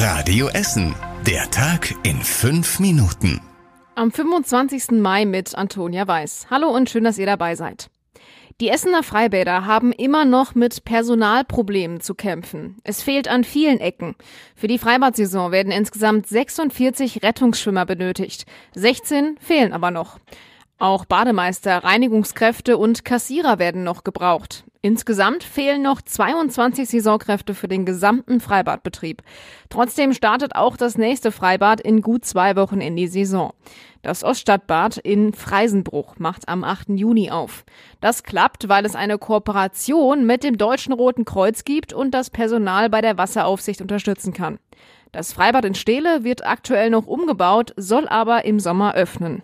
Radio Essen. Der Tag in fünf Minuten. Am 25. Mai mit Antonia Weiß. Hallo und schön, dass ihr dabei seid. Die Essener Freibäder haben immer noch mit Personalproblemen zu kämpfen. Es fehlt an vielen Ecken. Für die Freibadsaison werden insgesamt 46 Rettungsschwimmer benötigt. 16 fehlen aber noch. Auch Bademeister, Reinigungskräfte und Kassierer werden noch gebraucht. Insgesamt fehlen noch 22 Saisonkräfte für den gesamten Freibadbetrieb. Trotzdem startet auch das nächste Freibad in gut zwei Wochen in die Saison. Das Oststadtbad in Freisenbruch macht am 8. Juni auf. Das klappt, weil es eine Kooperation mit dem Deutschen Roten Kreuz gibt und das Personal bei der Wasseraufsicht unterstützen kann. Das Freibad in Steele wird aktuell noch umgebaut, soll aber im Sommer öffnen.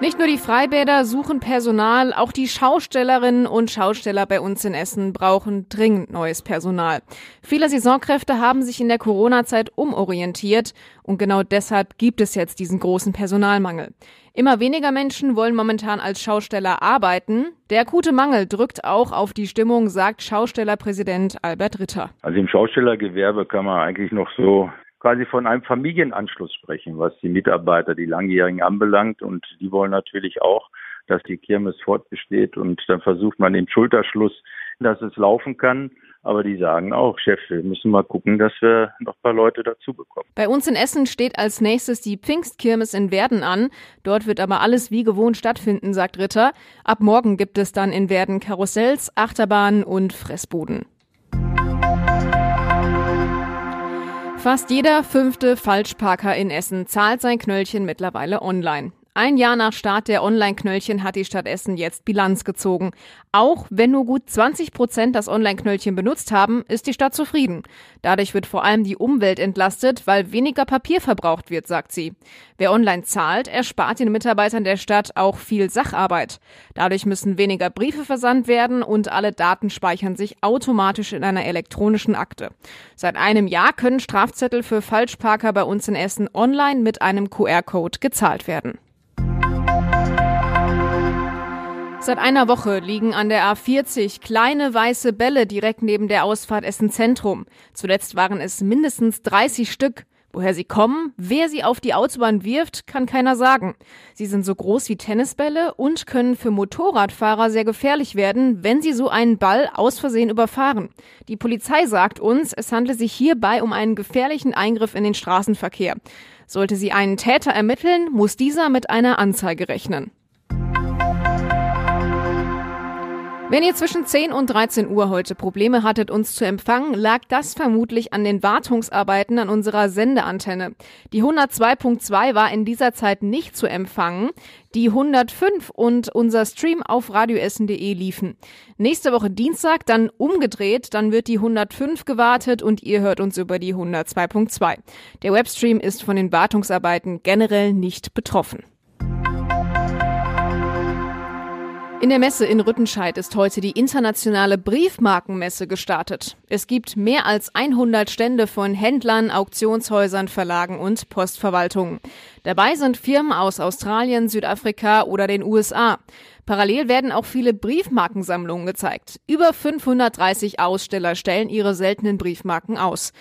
Nicht nur die Freibäder suchen Personal, auch die Schaustellerinnen und Schausteller bei uns in Essen brauchen dringend neues Personal. Viele Saisonkräfte haben sich in der Corona-Zeit umorientiert und genau deshalb gibt es jetzt diesen großen Personalmangel. Immer weniger Menschen wollen momentan als Schausteller arbeiten. Der akute Mangel drückt auch auf die Stimmung, sagt Schaustellerpräsident Albert Ritter. Also im Schaustellergewerbe kann man eigentlich noch so quasi von einem Familienanschluss sprechen, was die Mitarbeiter, die Langjährigen anbelangt. Und die wollen natürlich auch, dass die Kirmes fortbesteht. Und dann versucht man den Schulterschluss, dass es laufen kann. Aber die sagen auch, Chef, wir müssen mal gucken, dass wir noch ein paar Leute dazu bekommen. Bei uns in Essen steht als nächstes die Pfingstkirmes in Werden an. Dort wird aber alles wie gewohnt stattfinden, sagt Ritter. Ab morgen gibt es dann in Werden Karussells, Achterbahnen und Fressbuden. Fast jeder fünfte Falschparker in Essen zahlt sein Knöllchen mittlerweile online. Ein Jahr nach Start der Online-Knöllchen hat die Stadt Essen jetzt Bilanz gezogen. Auch wenn nur gut 20 Prozent das Online-Knöllchen benutzt haben, ist die Stadt zufrieden. Dadurch wird vor allem die Umwelt entlastet, weil weniger Papier verbraucht wird, sagt sie. Wer online zahlt, erspart den Mitarbeitern der Stadt auch viel Sacharbeit. Dadurch müssen weniger Briefe versandt werden und alle Daten speichern sich automatisch in einer elektronischen Akte. Seit einem Jahr können Strafzettel für Falschparker bei uns in Essen online mit einem QR-Code gezahlt werden. Seit einer Woche liegen an der A40 kleine weiße Bälle direkt neben der Ausfahrt Essen Zentrum. Zuletzt waren es mindestens 30 Stück. Woher sie kommen, wer sie auf die Autobahn wirft, kann keiner sagen. Sie sind so groß wie Tennisbälle und können für Motorradfahrer sehr gefährlich werden, wenn sie so einen Ball aus Versehen überfahren. Die Polizei sagt uns, es handle sich hierbei um einen gefährlichen Eingriff in den Straßenverkehr. Sollte sie einen Täter ermitteln, muss dieser mit einer Anzeige rechnen. Wenn ihr zwischen 10 und 13 Uhr heute Probleme hattet, uns zu empfangen, lag das vermutlich an den Wartungsarbeiten an unserer Sendeantenne. Die 102.2 war in dieser Zeit nicht zu empfangen. Die 105 und unser Stream auf radioessen.de liefen. Nächste Woche Dienstag dann umgedreht, dann wird die 105 gewartet und ihr hört uns über die 102.2. Der Webstream ist von den Wartungsarbeiten generell nicht betroffen. In der Messe in Rüttenscheid ist heute die internationale Briefmarkenmesse gestartet. Es gibt mehr als 100 Stände von Händlern, Auktionshäusern, Verlagen und Postverwaltungen. Dabei sind Firmen aus Australien, Südafrika oder den USA. Parallel werden auch viele Briefmarkensammlungen gezeigt. Über 530 Aussteller stellen ihre seltenen Briefmarken aus.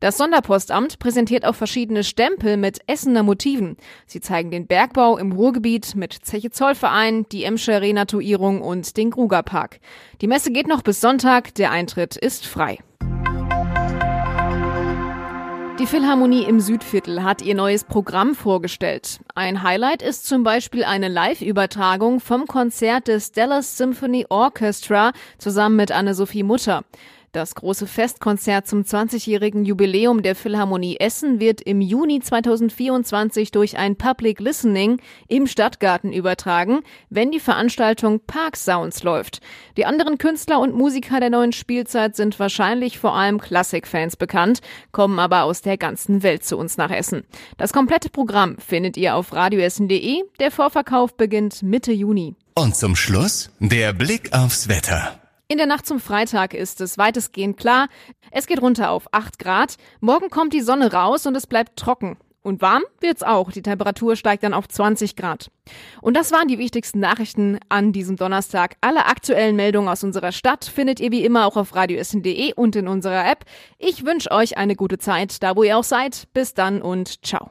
Das Sonderpostamt präsentiert auch verschiedene Stempel mit Essener Motiven. Sie zeigen den Bergbau im Ruhrgebiet mit Zeche Zollverein, die Emscher Renatuierung und den Grugerpark. Die Messe geht noch bis Sonntag, der Eintritt ist frei. Die Philharmonie im Südviertel hat ihr neues Programm vorgestellt. Ein Highlight ist zum Beispiel eine Live-Übertragung vom Konzert des Dallas Symphony Orchestra zusammen mit Anne-Sophie Mutter. Das große Festkonzert zum 20-jährigen Jubiläum der Philharmonie Essen wird im Juni 2024 durch ein Public Listening im Stadtgarten übertragen, wenn die Veranstaltung Park Sounds läuft. Die anderen Künstler und Musiker der neuen Spielzeit sind wahrscheinlich vor allem Klassikfans bekannt, kommen aber aus der ganzen Welt zu uns nach Essen. Das komplette Programm findet ihr auf radioessen.de. Der Vorverkauf beginnt Mitte Juni. Und zum Schluss der Blick aufs Wetter. In der Nacht zum Freitag ist es weitestgehend klar. Es geht runter auf 8 Grad. Morgen kommt die Sonne raus und es bleibt trocken. Und warm wird's auch. Die Temperatur steigt dann auf 20 Grad. Und das waren die wichtigsten Nachrichten an diesem Donnerstag. Alle aktuellen Meldungen aus unserer Stadt findet ihr wie immer auch auf radioessen.de und in unserer App. Ich wünsche euch eine gute Zeit, da wo ihr auch seid. Bis dann und ciao.